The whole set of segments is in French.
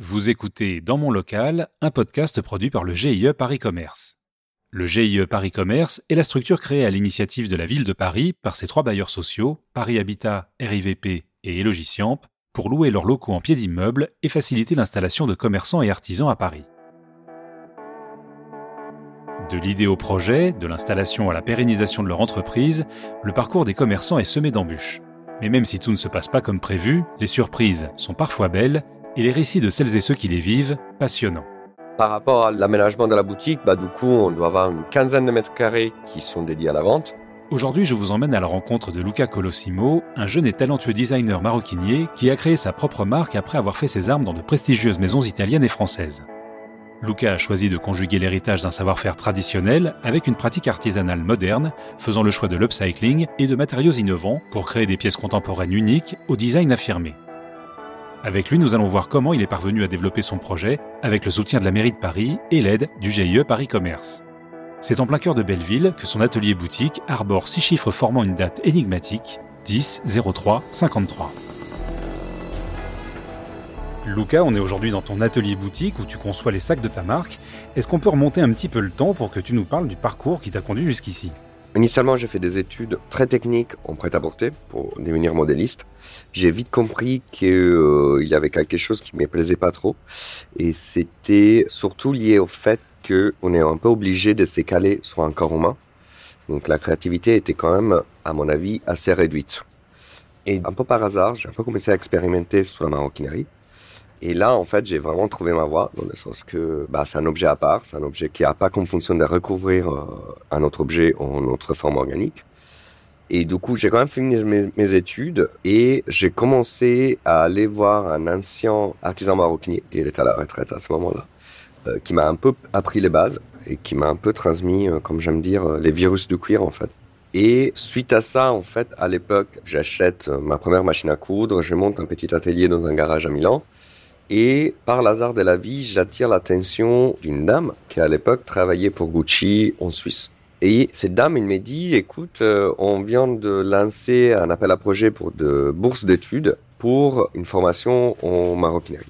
Vous écoutez Dans mon local, un podcast produit par le GIE Paris Commerce. Le GIE Paris Commerce est la structure créée à l'initiative de la ville de Paris par ses trois bailleurs sociaux, Paris Habitat, RIVP et Elogiciamp, pour louer leurs locaux en pied d'immeuble et faciliter l'installation de commerçants et artisans à Paris. De l'idée au projet, de l'installation à la pérennisation de leur entreprise, le parcours des commerçants est semé d'embûches. Mais même si tout ne se passe pas comme prévu, les surprises sont parfois belles et les récits de celles et ceux qui les vivent passionnants. Par rapport à l'aménagement de la boutique, bah, du coup, on doit avoir une quinzaine de mètres carrés qui sont dédiés à la vente. Aujourd'hui, je vous emmène à la rencontre de Luca Colosimo, un jeune et talentueux designer maroquinier qui a créé sa propre marque après avoir fait ses armes dans de prestigieuses maisons italiennes et françaises. Luca a choisi de conjuguer l'héritage d'un savoir-faire traditionnel avec une pratique artisanale moderne, faisant le choix de l'upcycling et de matériaux innovants pour créer des pièces contemporaines uniques au design affirmé. Avec lui, nous allons voir comment il est parvenu à développer son projet avec le soutien de la mairie de Paris et l'aide du GIE Paris Commerce. C'est en plein cœur de Belleville que son atelier boutique arbore six chiffres formant une date énigmatique 10 03 53. Luca, on est aujourd'hui dans ton atelier boutique où tu conçois les sacs de ta marque. Est-ce qu'on peut remonter un petit peu le temps pour que tu nous parles du parcours qui t'a conduit jusqu'ici? Initialement, j'ai fait des études très techniques en prêt-à-porter pour devenir modéliste. J'ai vite compris qu'il euh, y avait quelque chose qui ne me plaisait pas trop. Et c'était surtout lié au fait qu'on est un peu obligé de s'écaler sur un corps humain. Donc la créativité était quand même, à mon avis, assez réduite. Et un peu par hasard, j'ai un peu commencé à expérimenter sur la maroquinerie. Et là, en fait, j'ai vraiment trouvé ma voie, dans le sens que bah, c'est un objet à part, c'est un objet qui n'a pas comme fonction de recouvrir euh, un autre objet en autre forme organique. Et du coup, j'ai quand même fini mes, études et j'ai commencé à aller voir un ancien artisan maroquinier, qui était à la retraite à ce moment-là, euh, qui m'a un peu appris les bases et qui m'a un peu transmis, euh, comme j'aime dire, les virus du cuir, en fait. Et suite à ça, en fait, à l'époque, j'achète ma première machine à coudre, je monte un petit atelier dans un garage à Milan. Et par l'hasard de la vie, j'attire l'attention d'une dame qui à l'époque travaillait pour Gucci en Suisse. Et cette dame, elle m'a dit, écoute, euh, on vient de lancer un appel à projet pour de bourses d'études pour une formation en maroquinerie.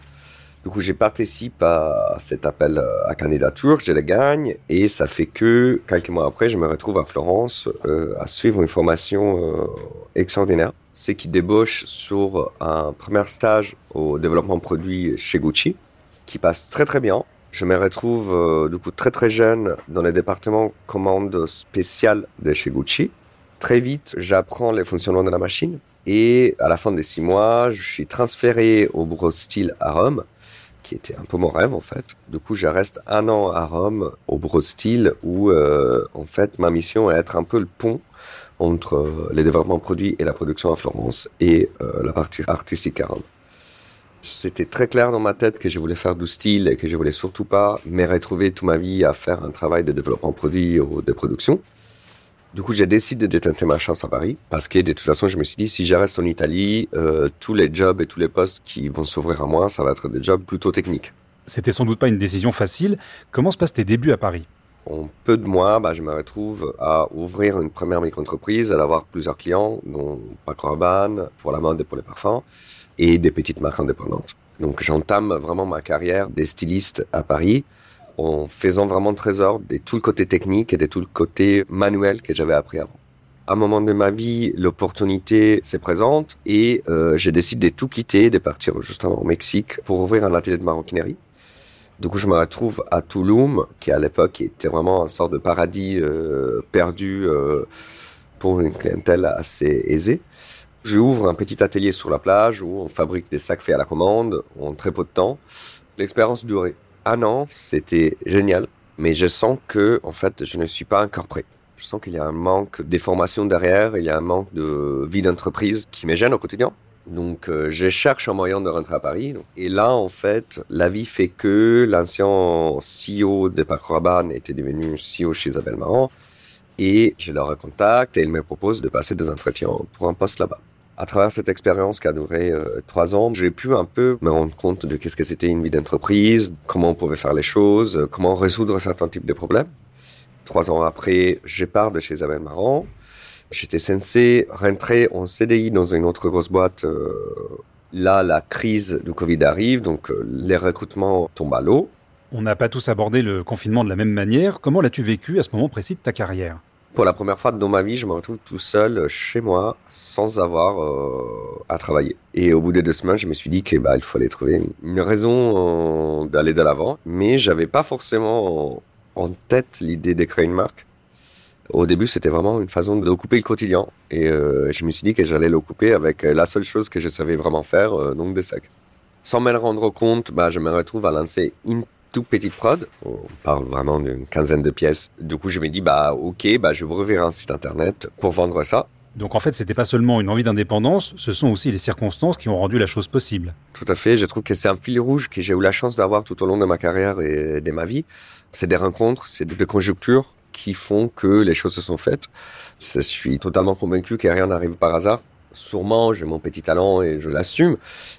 Du coup, j'ai participé à cet appel à candidature, je le gagne, et ça fait que quelques mois après, je me retrouve à Florence euh, à suivre une formation euh, extraordinaire c'est qui débauche sur un premier stage au développement produit chez Gucci, qui passe très très bien. Je me retrouve euh, du coup très très jeune dans le département commande spéciale de chez Gucci. Très vite, j'apprends les fonctionnements de la machine et à la fin des six mois, je suis transféré au bureau style à Rome, qui était un peu mon rêve en fait. Du coup, je reste un an à Rome au bureau style où euh, en fait ma mission est d'être un peu le pont entre euh, les développements produits et la production à Florence et euh, la partie artistique à Rome. C'était très clair dans ma tête que je voulais faire du style et que je voulais surtout pas me retrouver toute ma vie à faire un travail de développement produit ou de production. Du coup, j'ai décidé de tenter ma chance à Paris parce que de toute façon, je me suis dit, si je reste en Italie, euh, tous les jobs et tous les postes qui vont s'ouvrir à moi, ça va être des jobs plutôt techniques. C'était sans doute pas une décision facile. Comment se passent tes débuts à Paris? En peu de mois, bah, je me retrouve à ouvrir une première micro-entreprise, à avoir plusieurs clients, dont Paco Rabanne, pour la mode et pour les parfums, et des petites marques indépendantes. Donc j'entame vraiment ma carrière des stylistes à Paris en faisant vraiment trésor de tout le côté technique et de tout le côté manuel que j'avais appris avant. À un moment de ma vie, l'opportunité se présente et euh, je décide de tout quitter, de partir justement au Mexique pour ouvrir un atelier de maroquinerie. Du coup, je me retrouve à Touloum, qui à l'époque était vraiment une sorte de paradis euh, perdu euh, pour une clientèle assez aisée. J'ouvre un petit atelier sur la plage où on fabrique des sacs faits à la commande en très peu de temps. L'expérience durait un an, c'était génial, mais je sens que en fait, je ne suis pas encore prêt. Je sens qu'il y a un manque de formation derrière, il y a un manque de vie d'entreprise qui me gêne au quotidien. Donc, euh, je cherche un moyen de rentrer à Paris. Et là, en fait, la vie fait que l'ancien CEO de Paco Rabanne était devenu CEO chez Isabelle Marant. Et je leur recontacte et ils me proposent de passer des entretiens pour un poste là-bas. À travers cette expérience qui a duré euh, trois ans, j'ai pu un peu me rendre compte de qu'est-ce que c'était une vie d'entreprise, comment on pouvait faire les choses, comment résoudre certains types de problèmes. Trois ans après, je pars de chez Isabelle Marant J'étais censé rentrer en CDI dans une autre grosse boîte euh, Là, la crise du Covid arrive, donc euh, les recrutements tombent à l'eau. On n'a pas tous abordé le confinement de la même manière. Comment l'as-tu vécu à ce moment précis de ta carrière? Pour la première fois dans ma vie, je me retrouve tout seul chez moi, sans avoir euh, à travailler. Et au bout de deux semaines, je me suis dit qu'il bah, il fallait trouver une raison euh, d'aller de l'avant. Mais j'avais pas forcément en tête l'idée de créer une marque. Au début, c'était vraiment une façon d'occuper le quotidien. Et euh, je me suis dit que j'allais l'occuper avec la seule chose que je savais vraiment faire, euh, donc des sacs. Sans me rendre compte, bah, je me retrouve à lancer une toute petite prod. On parle vraiment d'une quinzaine de pièces. Du coup, je me dis, bah, ok, bah, je vais rouvrir un site internet pour vendre ça. Donc en fait, c'était pas seulement une envie d'indépendance, ce sont aussi les circonstances qui ont rendu la chose possible. Tout à fait. Je trouve que c'est un fil rouge que j'ai eu la chance d'avoir tout au long de ma carrière et de ma vie. C'est des rencontres, c'est des conjonctures qui font que les choses se sont faites. Je suis totalement convaincu que rien n'arrive par hasard. Sûrement, j'ai mon petit talent et je l'assume,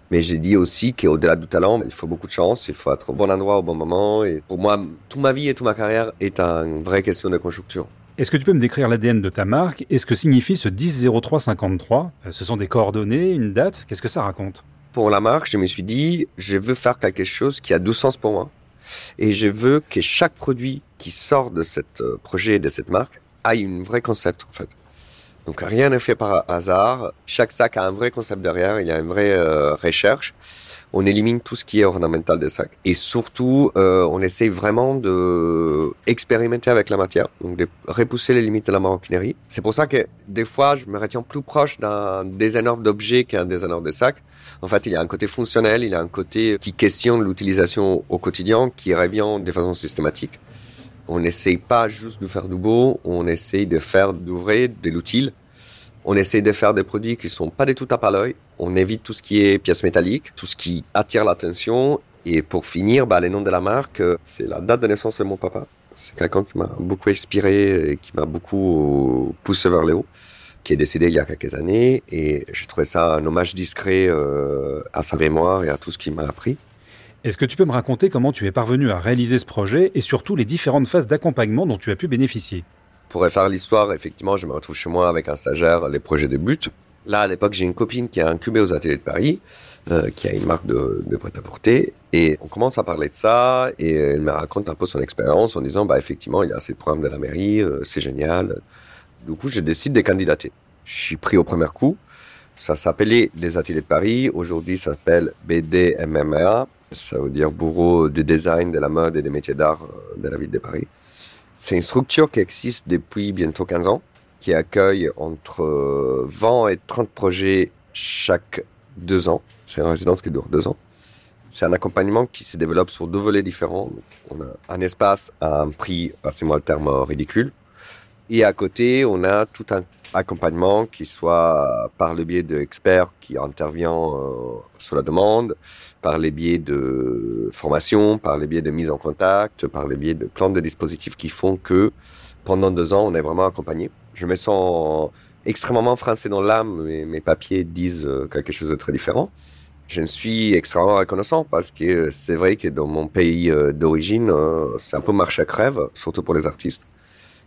mais j'ai dit aussi qu'au-delà du talent, il faut beaucoup de chance, il faut être au bon endroit au bon moment. Et pour moi, toute ma vie et toute ma carrière est une vraie question de conjoncture. Est-ce que tu peux me décrire l'ADN de ta marque et ce que signifie ce 100353 Ce sont des coordonnées, une date? Qu'est-ce que ça raconte? Pour la marque, je me suis dit, je veux faire quelque chose qui a du sens pour moi. Et je veux que chaque produit qui sort de ce euh, projet, de cette marque, ait un vrai concept, en fait. Donc rien n'est fait par hasard. Chaque sac a un vrai concept derrière. Il y a une vraie euh, recherche. On élimine tout ce qui est ornemental des sacs. Et surtout, euh, on essaye vraiment de expérimenter avec la matière, donc de repousser les limites de la maroquinerie. C'est pour ça que des fois, je me retiens plus proche d'un designer d'objets qu'un designer de sacs. En fait, il y a un côté fonctionnel, il y a un côté qui questionne l'utilisation au quotidien, qui revient de façon systématique. On n'essaye pas juste de faire du beau, on essaye de faire du vrai, de l'utile. On essaye de faire des produits qui sont pas du tout à l'œil. On évite tout ce qui est pièces métalliques, tout ce qui attire l'attention. Et pour finir, bah, les noms de la marque, c'est la date de naissance de mon papa. C'est quelqu'un qui m'a beaucoup inspiré et qui m'a beaucoup poussé vers le haut, qui est décédé il y a quelques années. Et je trouvais ça un hommage discret euh, à sa mémoire et à tout ce qu'il m'a appris. Est-ce que tu peux me raconter comment tu es parvenu à réaliser ce projet et surtout les différentes phases d'accompagnement dont tu as pu bénéficier? Pour faire l'histoire, effectivement, je me retrouve chez moi avec un stagiaire, les projets débutent. Là, à l'époque, j'ai une copine qui a incubé aux ateliers de Paris, euh, qui a une marque de, de prêt-à-porter. Et on commence à parler de ça, et elle me raconte un peu son expérience en disant, bah, effectivement, il y a ces programmes de la mairie, euh, c'est génial. Du coup, je décide de candidater. Je suis pris au premier coup. Ça s'appelait les ateliers de Paris. Aujourd'hui, ça s'appelle BDMMA. Ça veut dire Bureau de design de la mode et des métiers d'art euh, de la ville de Paris. C'est une structure qui existe depuis bientôt 15 ans, qui accueille entre 20 et 30 projets chaque deux ans. C'est une résidence qui dure deux ans. C'est un accompagnement qui se développe sur deux volets différents. On a un espace à un prix, passez-moi le terme ridicule. Et à côté, on a tout un accompagnement qui soit par le biais d'experts qui interviennent euh, sur la demande, par les biais de formation, par les biais de mise en contact, par les biais de plans de dispositifs qui font que pendant deux ans, on est vraiment accompagné. Je me sens extrêmement français dans l'âme, mais mes papiers disent euh, quelque chose de très différent. Je suis extrêmement reconnaissant parce que c'est vrai que dans mon pays euh, d'origine, c'est un peu marche à crève, surtout pour les artistes.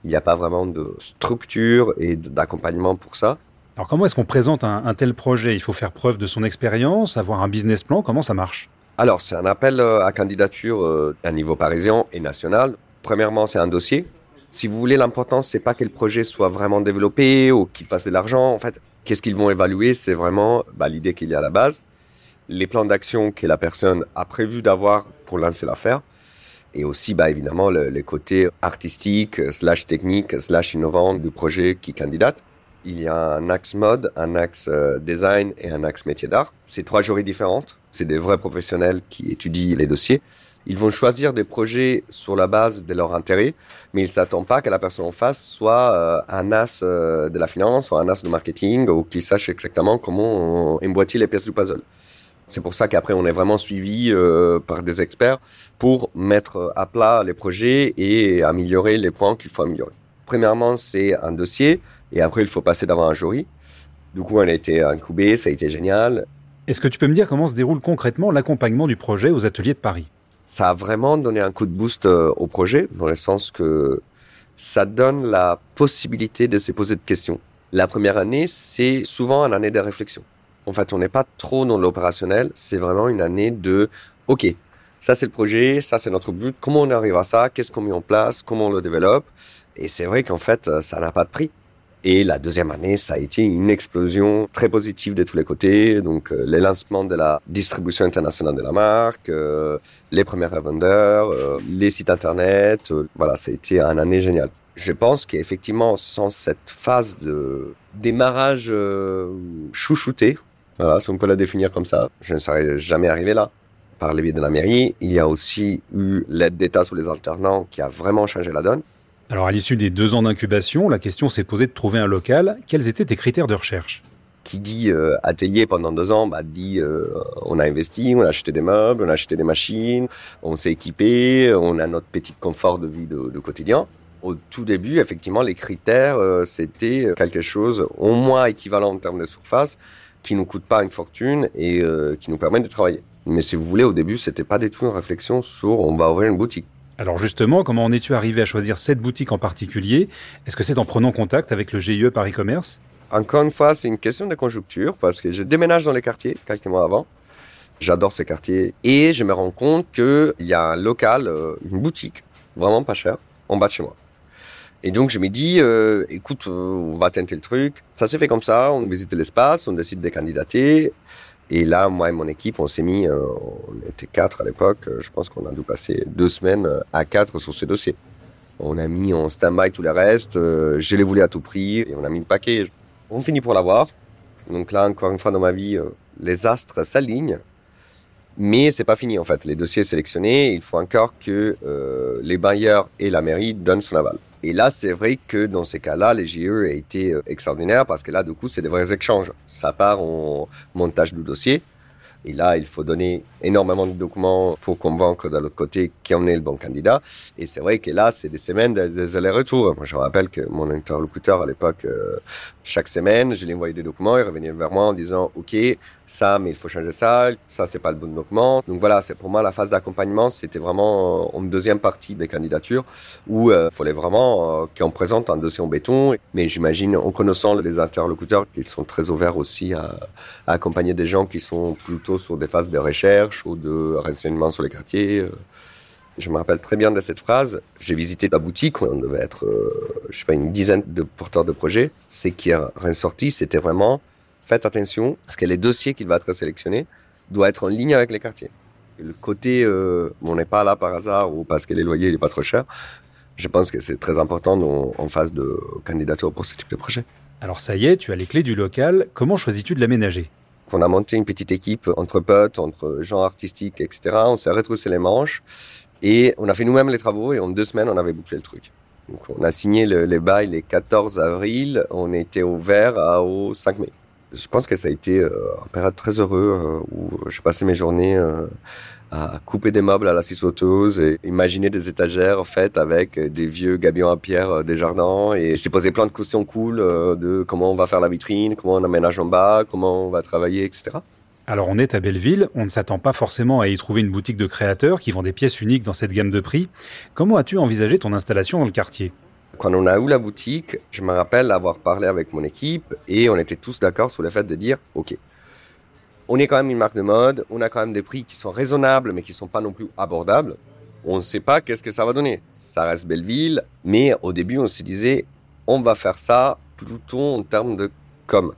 Il n'y a pas vraiment de structure et d'accompagnement pour ça. Alors comment est-ce qu'on présente un, tel projet? Il faut faire preuve de son expérience, avoir un business plan, comment ça marche? Alors c'est un appel euh, à candidature euh, à niveau parisien et national. Premièrement, c'est un dossier. Si vous voulez, l'important, c'est pas que le projet soit vraiment développé ou qu'il fasse de l'argent. En fait, qu'est-ce qu'ils vont évaluer? C'est vraiment bah, l'idée qu'il y a à la base, les plans d'action que la personne a prévu d'avoir pour lancer l'affaire, et aussi bah, évidemment le, le, côté artistique, slash technique, slash innovant du projet qui candidate. Il y a un axe mode, un axe euh, design et un axe métier d'art. C'est trois jurys différentes. C'est des vrais professionnels qui étudient les dossiers. Ils vont choisir des projets sur la base de leur intérêt, mais ils ne s'attendent pas que la personne en face soit euh, un as euh, de la finance ou un as de marketing ou qu'il sache exactement comment emboîter les pièces du puzzle. C'est pour ça qu'après, on est vraiment suivi euh, par des experts pour mettre à plat les projets et améliorer les points qu'il faut améliorer. Premièrement, c'est un dossier et après, il faut passer devant un jury. Du coup, on a été incubé, ça a été génial. Est-ce que tu peux me dire comment se déroule concrètement l'accompagnement du projet aux ateliers de Paris? Ça a vraiment donné un coup de boost euh, au projet, dans le sens que ça donne la possibilité de se poser de questions. La première année, c'est souvent une année de réflexion En fait, on n'est pas trop dans l'opérationnel. C'est vraiment une année de, OK, ça c'est le projet, ça c'est notre but. Comment on arrive à ça Qu'est-ce qu'on met en place Comment on le développe Et c'est vrai qu'en fait, ça n'a pas de prix. Et la deuxième année, ça a été une explosion très positive de tous les côtés. Donc, euh, les lancements de la distribution internationale de la marque, euh, les premiers revendeurs, euh, les sites internet. voilà, ça a été une année géniale. Je pense qu'effectivement, sans cette phase de démarrage chouchouté, voilà, si on peut la définir comme ça, je ne serais jamais arrivé là. Par les biais de la mairie, il y a aussi eu l'aide d'État sur les alternants qui a vraiment changé la donne. Alors, à l'issue des deux ans d'incubation, la question s'est posée de trouver un local. Quels étaient tes critères de recherche? Qui dit euh, atelier pendant deux ans, bah, dit euh, on a investi, on a acheté des meubles, on a acheté des machines, on s'est équipé, on a notre petit confort de vie de, quotidien. Au tout début, effectivement, les critères, euh, c'était quelque chose au moins équivalent en termes de surface, qui nous coûte pas une fortune et qui nous permet de travailler. Mais si vous voulez, au début, c'était pas du tout une réflexion sur on va ouvrir une boutique. Alors justement, comment en es-tu arrivé à choisir cette boutique en particulier? Est-ce que c'est en prenant contact avec le GIE Paris Commerce? Encore une fois, c'est une question de conjoncture parce que je déménage dans les quartiers quelques mois avant. J'adore ces quartiers et je me rends compte qu'il y a un local, euh, une boutique, vraiment pas cher, en bas de chez moi. Et donc je me dis, euh, écoute, euh, on va tenter le truc. Ça s'est fait comme ça, on visite l'espace, on décide de candidater. Et là, moi et mon équipe, on s'est mis, euh, on était quatre à l'époque, euh, je pense qu'on a dû passer deux semaines euh, à quatre sur ce dossier. On a mis en stand-by tout le reste, je les voulais à tout prix, et on a mis le paquet. On finit pour l'avoir. Donc là, encore une fois dans ma vie, les astres s'alignent. Mais c'est pas fini en fait. Les dossiers sélectionnés, il faut encore que les bailleurs et la mairie donnent son aval. Et là, c'est vrai que dans ces cas-là, les GE a été euh, extraordinaires parce que là, du coup, c'est des vrais échanges. Ça part en montage du dossier. Et là, il faut donner énormément de documents pour convaincre de l'autre côté qu'on est le bon candidat. Et c'est vrai que là, c'est des semaines des allers-retours. Moi, je rappelle que mon interlocuteur à l'époque, euh, chaque semaine, je lui envoyais des documents, il revenait vers moi en disant, OK, ça, mais il faut changer ça, ça, c'est pas le bon document. Donc voilà, c'est pour moi la phase d'accompagnement, c'était vraiment une deuxième partie des candidatures où il euh, fallait vraiment euh, qu'on présente un dossier en béton. Mais j'imagine, en connaissant les interlocuteurs, qu'ils sont très ouverts aussi à, accompagner des gens qui sont plutôt sur des phases de recherche ou de renseignement sur les quartiers. Euh. Je me rappelle très bien de cette phrase. J'ai visité la boutique, on devait être, je sais pas, une dizaine de porteurs de projets. Ce qui est ressorti, c'était vraiment faites attention, parce que les dossiers qui vont être sélectionnés doivent être en ligne avec les quartiers. Le côté, euh, on n'est pas là par hasard ou parce que les loyers n'est pas trop cher, je pense que c'est très important en phase de candidature pour ce type de projet. Alors ça y est, tu as les clés du local. Comment choisis-tu de l'aménager? On a monté une petite équipe entre potes, entre gens artistiques, etc. On s'est retroussé les manches et on a fait nous-mêmes les travaux et en deux semaines, on avait bouclé le truc. Donc on a signé le, les bails le 14 avril, on était ouvert au 5 mai je pense que ça a été euh, une période très heureuse euh, où j'ai passé mes journées euh, à couper des meubles à la scie sauteuse et imaginer des étagères faites avec des vieux gabions à pierre des jardins et s'est posé plein de questions cool de comment on va faire la vitrine, comment on aménage en bas, comment on va travailler, etc. Alors on est à Belleville, on ne s'attend pas forcément à y trouver une boutique de créateurs qui vend des pièces uniques dans cette gamme de prix. Comment as-tu envisagé ton installation dans le quartier? Quand on a eu la boutique, je me rappelle avoir parlé avec mon équipe et on était tous d'accord sur le fait de dire, OK, on est quand même une marque de mode, on a quand même des prix qui sont raisonnables mais qui ne sont pas non plus abordables. On ne sait pas qu'est-ce que ça va donner. Ça reste Belleville, mais au début on se disait, on va faire ça plutôt en termes de com.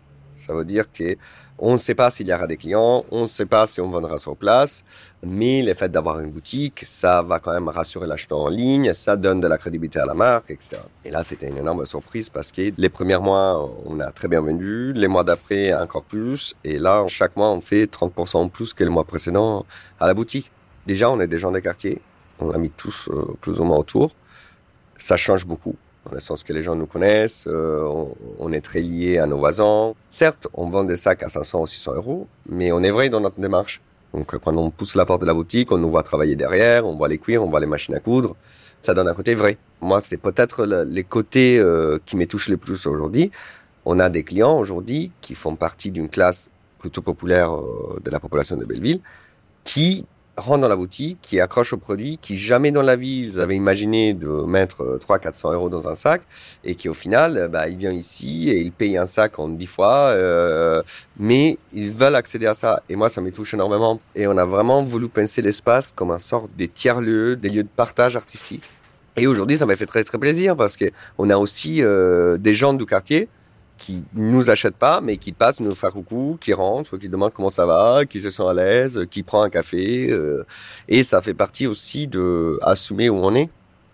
Ça veut dire que on ne sait pas s'il y aura des clients, on ne sait pas si on vendra sur place, mais le fait d'avoir une boutique, ça va quand même rassurer l'acheteur en ligne, ça donne de la crédibilité à la marque, etc. Et là, c'était une énorme surprise parce que les premiers mois, on a très bien vendu, les mois d'après, encore plus, et là, chaque mois, on fait 30% en plus que le mois précédent à la boutique. Déjà, on est des gens des quartiers, on a mis tous euh, plus ou moins autour. Ça change beaucoup dans le sens que les gens nous connaissent, euh, on, est très liés à nos voisins. Certes, on vend des sacs à 500 ou 600 euros, mais on est vrai dans notre démarche. Donc quand on pousse la porte de la boutique, on nous voit travailler derrière, on voit les cuirs, on voit les machines à coudre. Ça donne un côté vrai. Moi, c'est peut-être les côtés euh, qui me touchent le plus aujourd'hui. On a des clients aujourd'hui qui font partie d'une classe plutôt populaire euh, de la population de Belleville, qui rentrent dans la boutique, qui accrochent au produit, qui jamais dans la vie ils avaient imaginé de mettre 300-400 euros dans un sac, et qui au final, bah, ils viennent ici et ils payent un sac en 10 fois, euh, mais ils veulent accéder à ça. Et moi, ça me touche énormément. Et on a vraiment voulu penser l'espace comme un sort des tiers-lieux, des lieux de partage artistique. Et aujourd'hui, ça m'a fait très très plaisir parce que on a aussi euh, des gens du quartier qui nous achètent pas, mais qui passent nous faire coucou, qui rentrent, qui demandent comment ça va, qui se sont à l'aise, qui prend un café. Euh, et ça fait partie aussi de assumer où on est.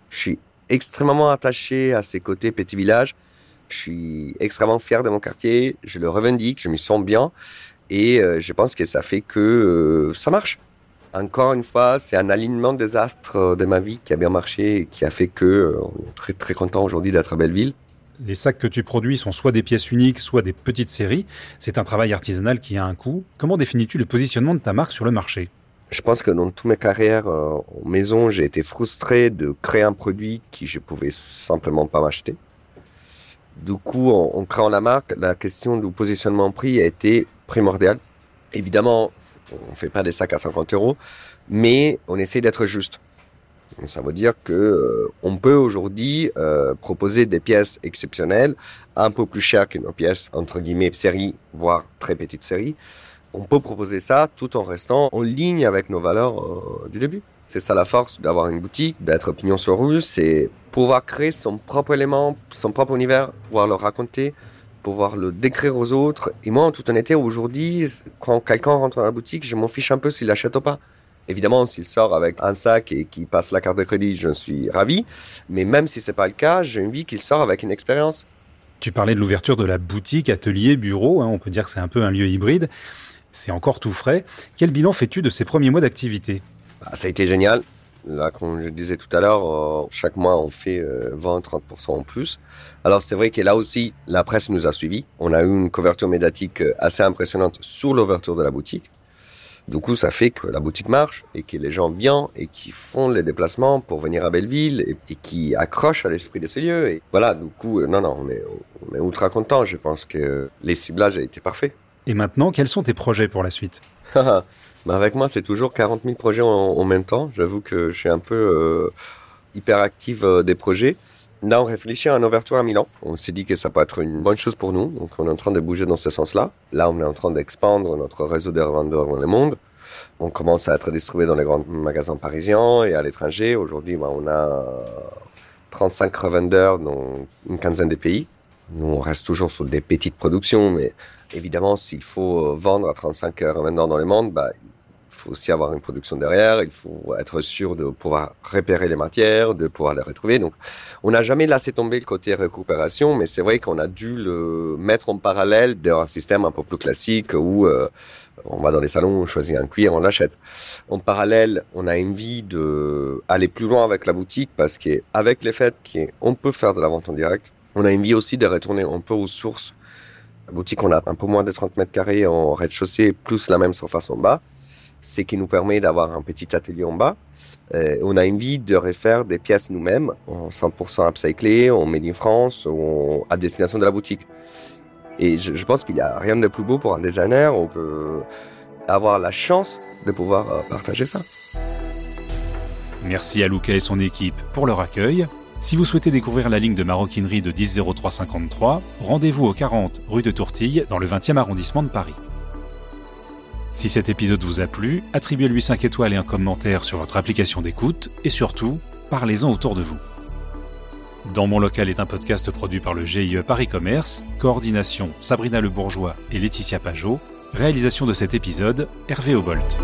Je suis extrêmement attaché à ces côtés petit village. Je suis extrêmement fier de mon quartier. Je le revendique. Je m'y sens bien. Et euh, je pense que ça fait que euh, ça marche. Encore une fois, c'est un alignement des astres de ma vie qui a bien marché et qui a fait que on est très très content aujourd'hui d'être à Belleville les sacs que tu produis sont soit des pièces uniques, soit des petites séries. C'est un travail artisanal qui a un coût. Comment définis-tu le positionnement de ta marque sur le marché? Je pense que dans toutes mes carrières euh, en maison, j'ai été frustré de créer un produit qui je pouvais simplement pas m'acheter. Du coup, en, créant la marque, la question du positionnement prix a été primordiale. Évidemment, on ne fait pas des sacs à 50 euros, mais on essaie d'être juste. Ça veut dire que euh, on peut aujourd'hui euh, proposer des pièces exceptionnelles, un peu plus chères que nos pièces entre guillemets série, voire très petites séries. On peut proposer ça tout en restant en ligne avec nos valeurs euh, du début. C'est ça la force d'avoir une boutique, d'être pignon sur rue, c'est pouvoir créer son propre élément, son propre univers, pouvoir le raconter, pouvoir le décrire aux autres. Et moi, en toute honnêteté, aujourd'hui, quand quelqu'un rentre dans la boutique, je m'en fiche un peu s'il l'achète ou pas. Évidemment, s'il sort avec un sac et qu'il passe la carte de crédit, je suis ravi. Mais même si c'est pas le cas, j'ai envie qu'il sort avec une expérience. Tu parlais de l'ouverture de la boutique, atelier, bureau. Hein, on peut dire que c'est un peu un lieu hybride. C'est encore tout frais. Quel bilan fais-tu de ces premiers mois d'activité? Bah, Ça a été génial. Là, comme je disais tout à l'heure, euh, chaque mois, on fait 20-30% euh, en plus. Alors, c'est vrai que là aussi, la presse nous a suivis. On a eu une couverture médiatique euh, assez impressionnante sur l'ouverture de la boutique. Du coup, ça fait que la boutique marche et que les gens viennent et qui font les déplacements pour venir à Belleville et, qui accrochent à l'esprit de ces lieux. Et voilà, du coup, euh, non, non, on est, on est ultra content. Je pense que les ciblages ont été parfaits. Et maintenant, quels sont tes projets pour la suite? Bah Avec moi, c'est toujours 40 000 projets en, même temps. J'avoue que je suis un peu euh, hyper actif euh, des projets. Là, on réfléchit à une ouverture à Milan. On s'est dit que ça peut être une bonne chose pour nous. Donc, on est en train de bouger dans ce sens-là. Là, on est en train d'expandre notre réseau de revendeurs dans le monde. On commence à être distribué dans les grands magasins parisiens et à l'étranger. Aujourd'hui, bah, on a 35 revendeurs dans une quinzaine de pays. Nous, on reste toujours sur des petites productions, mais évidemment, s'il faut vendre à 35 revendeurs dans le monde, bah, faut aussi avoir une production derrière, il faut être sûr de pouvoir repérer les matières, de pouvoir les retrouver. Donc, on n'a jamais laissé tomber le côté récupération, mais c'est vrai qu'on a dû le mettre en parallèle d'un système un peu plus classique où euh, on va dans les salons, on choisit un cuir, on l'achète. En parallèle, on a envie de aller plus loin avec la boutique parce qu'avec les faits qu'on peut faire de la vente en direct, on a envie aussi de retourner un peu aux sources. Boutique, on a un peu moins de 30 mètres carrés en rez-de-chaussée, plus la même surface en bas ce qui nous permet d'avoir un petit atelier en bas. Euh, on a envie de refaire des pièces nous-mêmes, en 100% upcyclées, en Made in France, ou à destination de la boutique. Et je, pense qu'il n'y a rien de plus beau pour un designer. On peut avoir la chance de pouvoir euh, partager ça. Merci à Luca et son équipe pour leur accueil. Si vous souhaitez découvrir la ligne de maroquinerie de 100353, rendez-vous au 40 rue de Tourtille dans le 20e arrondissement de Paris. Si cet épisode vous a plu, attribuez-lui 5 étoiles et un commentaire sur votre application d'écoute et surtout, parlez-en autour de vous. Dans mon local est un podcast produit par le GIE Paris Commerce, coordination Sabrina Le Bourgeois et Laetitia Pajot, réalisation de cet épisode Hervé Obolt.